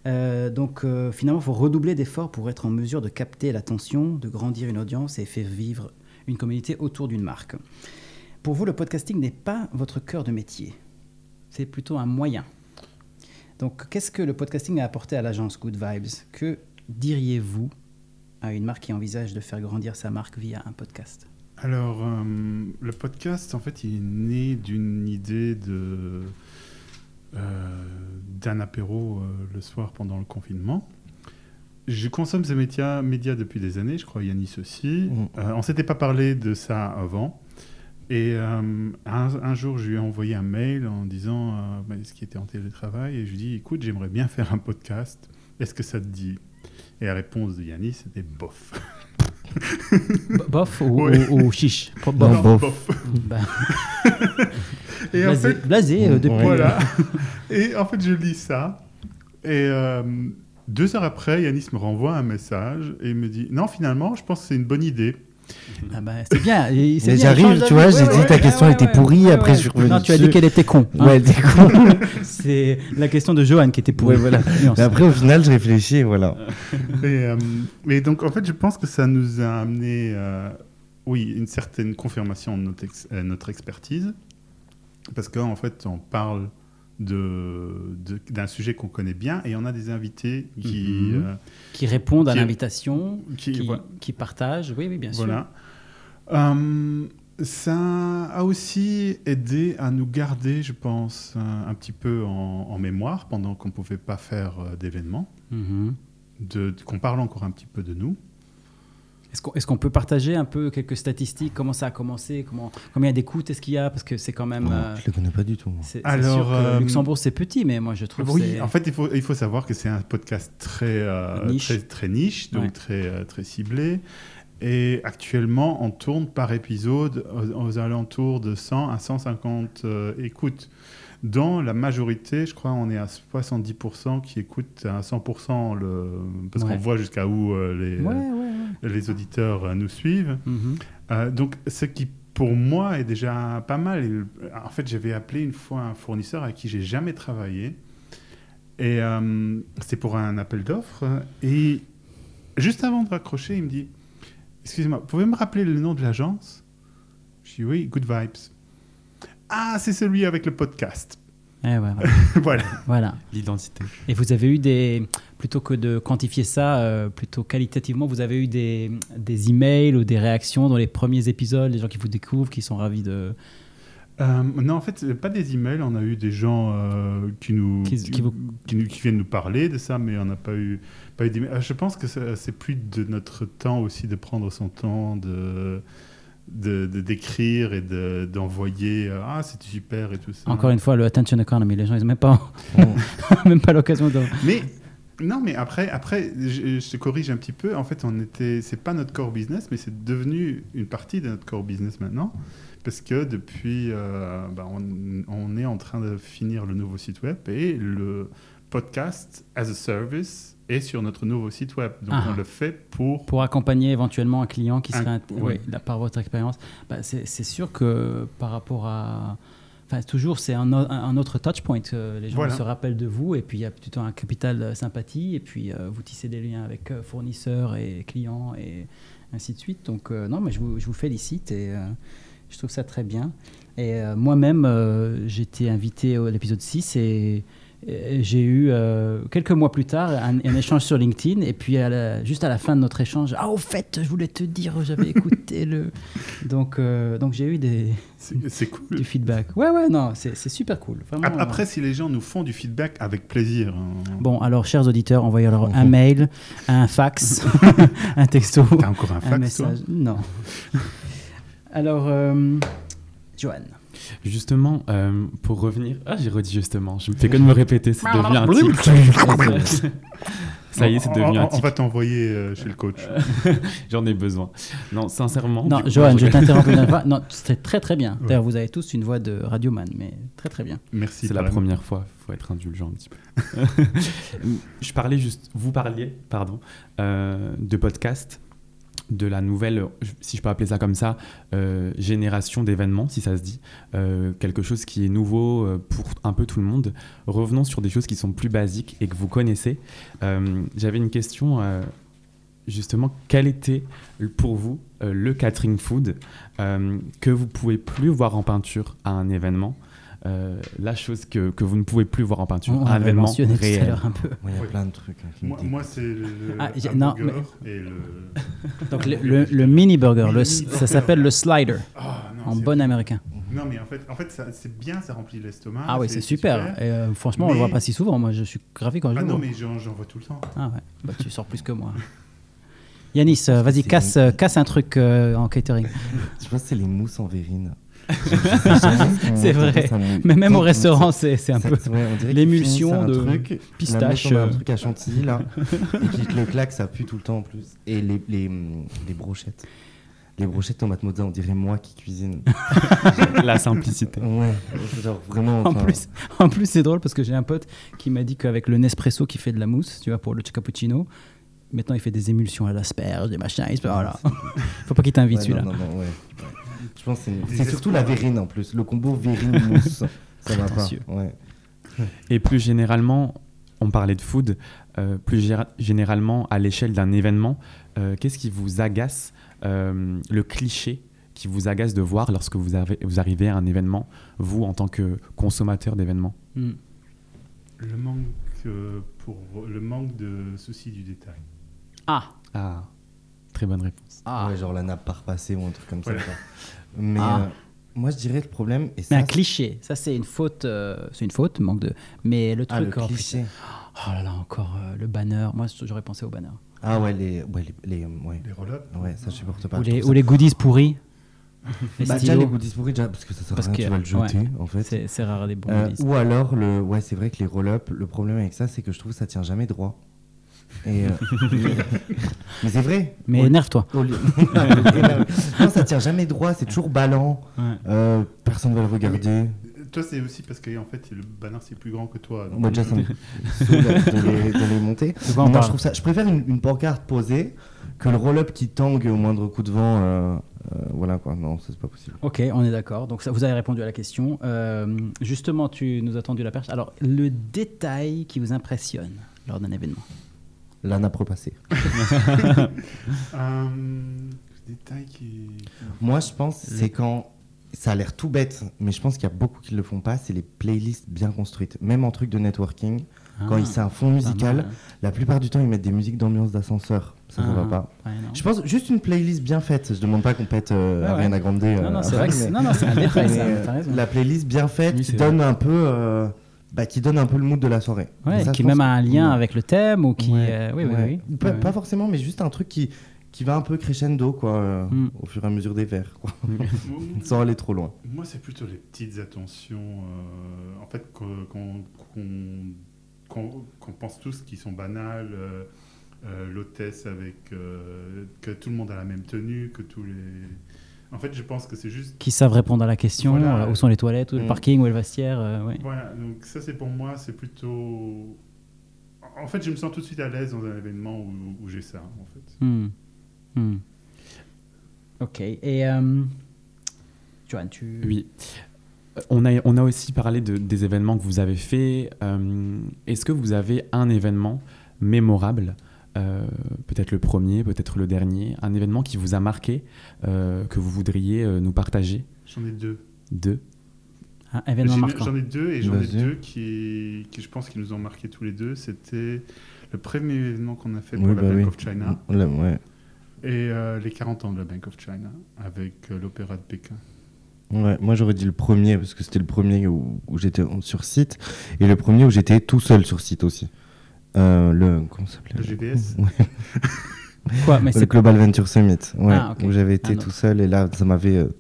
Donc finalement, il faut redoubler d'efforts pour être en mesure de capter l'attention, de grandir une audience et faire vivre une communauté autour d'une marque. Pour vous, le podcasting n'est pas votre cœur de métier. C'est plutôt un moyen. Donc, qu'est-ce que le podcasting a apporté à l'agence Good Vibes? Que diriez-vous à une marque qui envisage de faire grandir sa marque via un podcast? Alors, euh, le podcast, en fait, il est né d'une idée de euh, d'un apéro euh, le soir pendant le confinement. Je consomme ces médias, médias depuis des années, je crois Yanis aussi. Mm. Euh, on s'était pas parlé de ça avant. Et euh, un, un jour, je lui ai envoyé un mail en disant euh, bah, ce qui était en télétravail. Et je lui ai dit Écoute, j'aimerais bien faire un podcast. Est-ce que ça te dit? Et la réponse de Yanis, c'était bof. Bo- Bof ou, Ouais. ou- ou chiche? Bof. Non, bof. Ben, Et en blasé, fait, blasé, euh, depuis. Voilà. et en fait, je lis ça. Et euh, deux heures après, Yanis me renvoie un message et il me dit Non, finalement, je pense que c'est une bonne idée. Ah ben, c'est bien. Mais bien, j'arrive, change tu vois, j'ai dit ta question était pourrie, après je suis revenu Non, tu as dit qu'elle était con. hein. Ouais, con. C'est la question de Johan qui était pourrie. Ouais, voilà. Mais après, au final, je réfléchis voilà. Et, euh, et donc, en fait, je pense que ça nous a amené, euh, oui, une certaine confirmation de notre, ex- euh, notre expertise. Parce qu'en fait, on parle d'un sujet qu'on connaît bien et on a des invités qui. Mhm. euh, Qui répondent à l'invitation, qui- qui, voilà. qui partagent. Oui, oui, bien sûr. Voilà. Euh, ça a aussi aidé à nous garder, je pense, un, un petit peu en, en mémoire pendant qu'on ne pouvait pas faire euh, d'événements, de, qu'on parle encore un petit peu de nous. Est-ce qu'on peut partager un peu quelques statistiques? Comment ça a commencé? Comment, Combien d'écoutes est-ce qu'il y a? Parce que c'est quand même. euh, Je le connais pas du tout. Alors, sûr que euh, Luxembourg, c'est petit, mais moi, je trouve Oui, c'est- en fait, il faut, il faut savoir que c'est un podcast très euh, Niche. très, très niche, donc Ouais. très, très ciblé. Et actuellement, on tourne par épisode aux, aux alentours de 100 à 150 euh, écoutes. Dans la majorité, je crois, on est à 70% qui écoutent à 100% le... Parce Ouais. qu'on voit jusqu'à où euh, les, Ouais, ouais, ouais. les auditeurs euh, nous suivent. Mhm. Euh, donc, ce qui pour moi est déjà pas mal. En fait, j'avais appelé une fois un fournisseur avec qui j'ai jamais travaillé. Et c'était pour un appel d'offres. Et juste avant de raccrocher, il me dit Excusez-moi, vous pouvez me rappeler le nom de l'agence? Je dis Oui, Good Vibes. Ah, c'est celui avec le podcast. Eh ouais, voilà. voilà. voilà. L'identité. Et vous avez eu des, plutôt que de quantifier ça, euh, plutôt qualitativement, vous avez eu des, des emails ou des réactions dans les premiers épisodes, les gens qui vous découvrent, qui sont ravis de. Euh, non, en fait, pas des emails. On a eu des gens euh, qui, nous, Qui- qui vous- qui nous- qui viennent nous parler de ça, mais on n'a pas eu, pas eu d'emails. Euh, Je pense que ça- c'est plus de notre temps aussi de prendre son temps, de de- de- d'écrire et de- d'envoyer euh, ah c'était super et tout ça. Encore une fois, le attention economy, les gens, ils n'ont même pas, Mm. même pas l'occasion de. Mais non, mais après, après, je, je te corrige un petit peu. En fait, on était, c'est pas notre core business, mais c'est devenu une partie de notre core business maintenant, parce que depuis, euh, bah, on, on est en train de finir le nouveau site web et le podcast as a service est sur notre nouveau site web. Donc, Ah. on le fait pour. Pour accompagner éventuellement un client qui Un- serait là, par votre expérience, bah, c'est sûr que par rapport à. Enfin, toujours, c'est un, un autre touch point. euh, les gens Voilà. se rappellent de vous, et puis il y a plutôt un capital euh, sympathie, et puis euh, vous tissez des liens avec euh, fournisseurs et clients, et ainsi de suite. Donc, euh, non, mais je vous, je vous félicite, et je trouve ça très bien. Et moi-même, j'ai été invité à l'épisode 6, et, et j'ai eu, euh, quelques mois plus tard, un, un échange sur LinkedIn, et puis à la- juste à la fin de notre échange, ah, au fait, je voulais te dire, j'avais écouté le. Donc, euh, donc j'ai eu des, C'est c'est cool. du feedback. Ouais, ouais, non, c'est c'est super cool. Vraiment, Après, si les gens nous font du feedback avec plaisir. hein. Bon, alors, chers auditeurs, envoyez-leur un mail, un fax, un texto, T'as encore un un fax, toi message. Non. Alors, euh, Johan. Justement, euh, pour revenir. Ah, j'ai redit justement. Je me fais que de me répéter. C'est devenu un titre. Ça y est, c'est devenu on, un on va t'envoyer euh, chez le coach. J'en ai besoin. Non, sincèrement. Non, Johan, je je- t'interromps une fois. Non, c'est très très bien. Ouais. D'ailleurs, vous avez tous une voix de radioman, mais très très bien. Merci. C'est la première fois, il faut être indulgent un petit peu. je parlais juste, vous parliez, pardon, euh, de podcast, de la nouvelle, si je peux appeler ça comme ça, euh, génération d'événements, si ça se dit, euh, quelque chose qui est nouveau euh, pour un peu tout le monde. Revenons sur des choses qui sont plus basiques et que vous connaissez. J'avais une question. justement, quel était pour vous le catering food que vous pouvez plus voir en peinture à un événement? Euh, la chose que, que vous ne pouvez plus voir en peinture On un avait événement mentionné tout à réel. l'heure un peu. Ouais, Il y a Oui. plein de trucs. hein, Moi, c'est le, Ah, non, hamburger et le. Donc le, le- le mini burger, ça s'appelle le slider Ah, non, en bon américain. Non, mais en fait, en fait c'est bien, ça remplit l'estomac. Ah oui, c'est super. Et, euh, franchement, on le Mais- voit pas si souvent. Moi, je suis gravé quand je Ah non, mais j'en vois tout le temps. Ah ouais, bah, tu sors plus que moi. Yanis, euh, vas-y, casse, casse un truc euh, en catering. Je pense que c'est les mousses en verrine. C'est vrai. Mais même au restaurant, c'est un peu. l'émulsion de pistache, Dans un euh. truc à chantilly, là. et puis le claque, ça pue tout le temps en plus. Et les, les, les brochettes. Les brochettes tomates mozza, on dirait moi qui cuisine. La simplicité. Ouais, genre vraiment. En plus, en plus c'est drôle parce que j'ai un pote qui m'a dit qu'avec le Nespresso qui fait de la mousse, tu vois, pour le cappuccino, maintenant il fait des émulsions à l'asperge, des machins. il se- Voilà. Faut pas qu'il t'invite ouais, celui-là. non, non, non, ouais. Je pense que c'est- surtout la verrine en plus. Le combo verrine-mousse. Ça va pas. Ouais. Et plus généralement, on parlait de food, euh, plus généralement à l'échelle d'un événement, euh, qu'est-ce qui vous agace, euh, le cliché qui vous agace de voir lorsque vous, avez- vous arrivez à un événement, vous en tant que consommateur d'événements? Hmm. Le manque, euh, pour, le manque de soucis du détail. Ah, Ah, très bonne réponse. ah. Ouais, genre la nappe par passé ou un truc comme Voilà. ça. Mais Ah. euh, moi, je dirais le problème. Et Mais un cliché, ça c'est une faute, euh, c'est une faute, manque de. Mais le Ah, le truc, oh, cliché. putain. oh là là, encore euh, le banner. Moi, j'aurais pensé au banner. Ah ouais, les. Ouais, les, les, euh, ouais. Les roll-up. Ouais, ça, je supporte pas. Ou les, trouve ou ça- les goodies pourris. les Bah, déjà, les goodies pourris, déjà, parce que ça sert Parce à rien, que- tu vas le jeter, ouais. en fait. C'est c'est rare des bons Euh, goodies. ou alors, le... ouais, c'est vrai que les roll-up, le problème avec ça, c'est que je trouve que ça tient jamais droit. Et, euh, mais c'est vrai. Mais Au- énerve-toi. au non, ça tient jamais droit, c'est toujours ballant. Ouais. Euh, personne ne va le regarder. Toi, c'est aussi parce que en fait, le banner c'est plus grand que toi. donc- Moi, déjà, ça me saoule de les, monter. De quoi on Moi, parle je, trouve ça, je préfère une, une pancarte posée que le roll-up qui tangue au moindre coup de vent. euh, euh, voilà quoi, non, c'est pas possible. Ok, on est d'accord. Donc ça, vous avez répondu à la question. Euh, justement, tu nous as tendu la perche. Alors, le détail qui vous impressionne lors d'un événement La nappe repassée. Euh, détail qui. Moi, je pense c'est quand ça a l'air tout bête, mais je pense qu'il y a beaucoup qui le font pas. C'est les playlists bien construites, même en truc de networking. Quand Ah, il c'est un fond musical, mal. la plupart du temps ils mettent des musiques d'ambiance d'ascenseur. Ça, ça Ah, va pas. ouais. Je pense juste une playlist bien faite. Je demande pas qu'on pète euh, Ouais, ouais. Ariana Grande. euh, Non, non, c'est à vrai que c'est- un détail, ça. euh. La playlist bien faite Oui, donne un peu, euh, bah, qui donne un peu le mood de la soirée. Ouais, Et ça, qui même a un que- lien avec le thème ou qui. Ouais, euh, oui, oui, ouais. oui. Pas, Ouais. pas forcément, mais juste un truc qui, qui va un peu crescendo, quoi, euh, Mm. au fur et à mesure des vers, quoi, Moi, sans aller trop loin. moi, c'est plutôt les petites attentions. euh, en fait, qu'on pense tous qui sont banales. euh, euh, L'hôtesse avec. euh, que tout le monde a la même tenue, que tous les. En fait, je pense que c'est juste. Qui savent répondre à la question Voilà. euh, où sont les toilettes, où le Mm. parking, où est le vestiaire. euh, ouais. Voilà, donc ça, c'est pour moi, c'est plutôt. En fait, je me sens tout de suite à l'aise dans un événement où, où j'ai ça, en fait. Hmm. Hmm. Ok. Et. Euh... Joanne, tu. Oui. Euh, On a, on a aussi parlé de, des événements que vous avez faits. Euh, Est-ce que vous avez un événement mémorable, euh, peut-être le premier, peut-être le dernier, un événement qui vous a marqué, euh, que vous voudriez euh, nous partager J'en ai deux. Deux. Un événement marquant. J'en ai deux et j'en ai deux qui, qui, je pense, qui nous ont marqué tous les deux. C'était le premier événement qu'on a fait pour Oui, la bah Bank oui. of China Là, ouais. et euh, les 40 ans de la Bank of China avec euh, l'Opéra de Pékin. Ouais, moi j'aurais dit le premier parce que c'était le premier où, où j'étais sur site et le premier où j'étais tout seul sur site aussi. Euh, le comment ça s'appelait Le GVS Ouais. Quoi Mais Le Global Venture Summit, ouais, Ah, où j'avais été Ah, tout seul et là ça m'avait euh,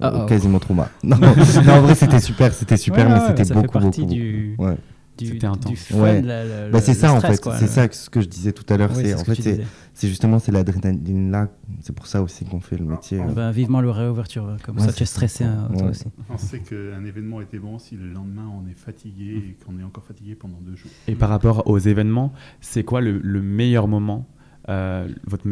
Ah, oh. quasiment trop mal. Non, non, en vrai c'était super, c'était super, Ouais, mais ouais, c'était beaucoup, fait partie beaucoup, du, beaucoup. Ouais. Du, C'était intense. du fun, Ouais. la- la- Bah, c'est ça en fait, quoi, c'est le- ça que- ce que je disais tout à l'heure. Oui, c'est c'est en fait c'est justement c'est l'adrénaline là, c'est pour ça aussi qu'on fait le métier. Ah euh. bah, vivement le réouverture, euh, comme Ouais, ça tu es stressé hein, toi aussi. On sait qu'un événement était bon si le lendemain on est fatigué et qu'on est encore fatigué pendant deux jours. Et par rapport aux événements, c'est quoi le, le meilleur moment, euh, votre,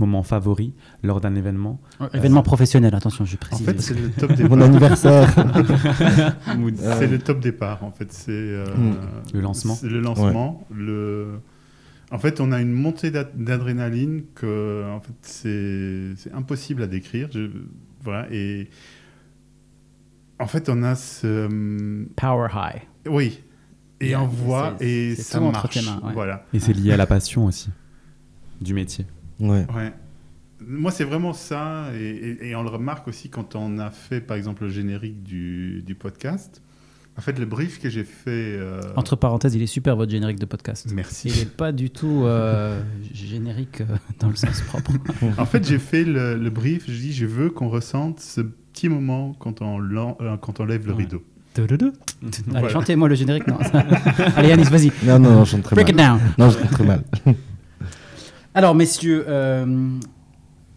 moment favori lors d'un événement Événement professionnel, attention, je En précise. fait, c'est le top Mon départ. anniversaire. C'est le top départ, en fait. C'est euh, Mm. Le lancement. c'est Le lancement, le, En fait, on a une montée d'ad- d'adrénaline que en fait, c'est impossible à décrire. Je- voilà, et en fait, on a ce. Power high. Oui. Et Yeah, on voit, et ça marche. ouais. Voilà. Et c'est lié à la passion aussi du métier. Ouais. Ouais. Moi, c'est vraiment ça. Et, et- et on le remarque aussi quand on a fait, par exemple, le générique du, du podcast. En fait, le brief que j'ai fait. euh, Entre parenthèses, il est super votre générique de podcast. Merci. Il n'est pas du tout euh, générique euh, dans le sens propre. En fait, j'ai fait le, le brief. Je dis, je veux qu'on ressente ce petit moment quand on, euh, quand on lève le Ouais. rideau. Voilà. chantez-moi le générique. Non. Allez, Yanis, vas-y. Non, non, non, je chante très Break it mal. down. Non, je chante très mal. Alors, messieurs, euh,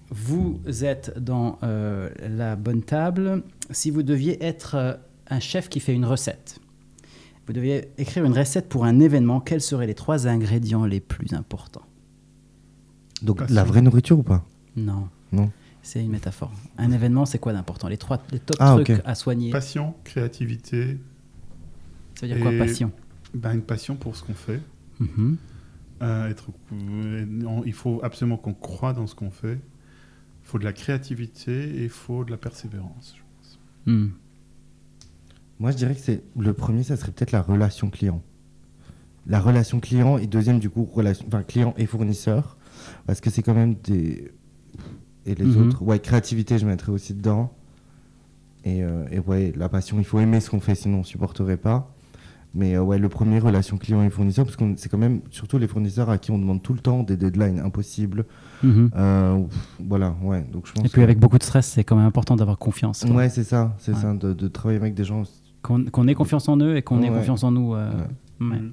vous êtes dans euh, la bonne table. Si vous deviez être euh, un chef qui fait une recette, vous deviez écrire une recette pour un événement, quels seraient les trois ingrédients les plus importants? Donc, la vraie nourriture ou pas? Non. Non. C'est une métaphore. Un événement, c'est quoi d'important? Les trois les top Ah, trucs à soigner. Passion, créativité, Ça veut dire quoi, passion? ben, une passion pour ce qu'on fait. Mhm. Euh, être, on- il faut absolument qu'on croit dans ce qu'on fait. Il faut de la créativité et il faut de la persévérance. je pense. Hmm. Moi, je dirais que c'est le premier, ça serait peut-être la relation client. La relation client et deuxième, du coup, relation, enfin, client et fournisseur. Parce que c'est quand même des. Et les Mhm. autres. Ouais, créativité, je mettrais aussi dedans. Et, euh, et ouais, la passion, il faut aimer ce qu'on fait, sinon on supporterait pas. Mais euh, ouais, le premier, relation client et fournisseur, parce que c'est quand même surtout les fournisseurs à qui on demande tout le temps des deadlines impossibles. Mhm. Euh, ouf, voilà, ouais. Donc je pense. Et puis que- avec beaucoup de stress, c'est quand même important d'avoir confiance. quoi. Ouais, c'est ça, c'est Ouais. ça, de, de travailler avec des gens. Qu'on ait confiance en eux et qu'on ait confiance en nous. euh, ouais. Mm.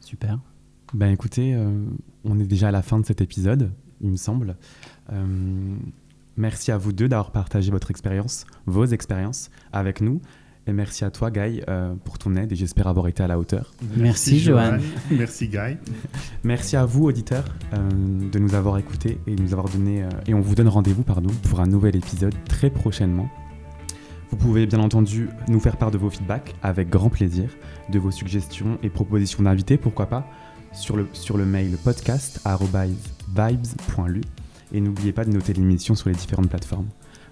Super. Ben écoutez, euh, on est déjà à la fin de cet épisode, il me semble. Euh, merci à vous deux d'avoir partagé votre expérience, vos expériences avec nous. Et merci à toi, Guy, euh, pour ton aide et j'espère avoir été à la hauteur. Merci, Johan. Merci, Guy. Merci à vous, auditeurs, euh, de nous avoir écoutés et de nous avoir donné. euh, et on vous donne rendez-vous, pardon, pour un nouvel épisode très prochainement. Vous pouvez bien entendu nous faire part de vos feedbacks avec grand plaisir, de vos suggestions et propositions d'invités, pourquoi pas, sur le, sur le mail podcast.vibes.lu. Et n'oubliez pas de noter l'émission sur les différentes plateformes.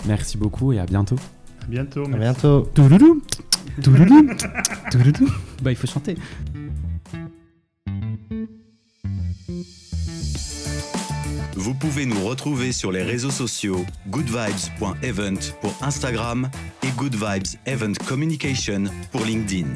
Merci beaucoup et à bientôt. À bientôt. À bientôt. Touloulou. Touloulou. Touloulou. Bah, il faut chanter. Vous pouvez nous retrouver sur les réseaux sociaux goodvibes.event pour Instagram et Good Vibes Event Communication pour LinkedIn.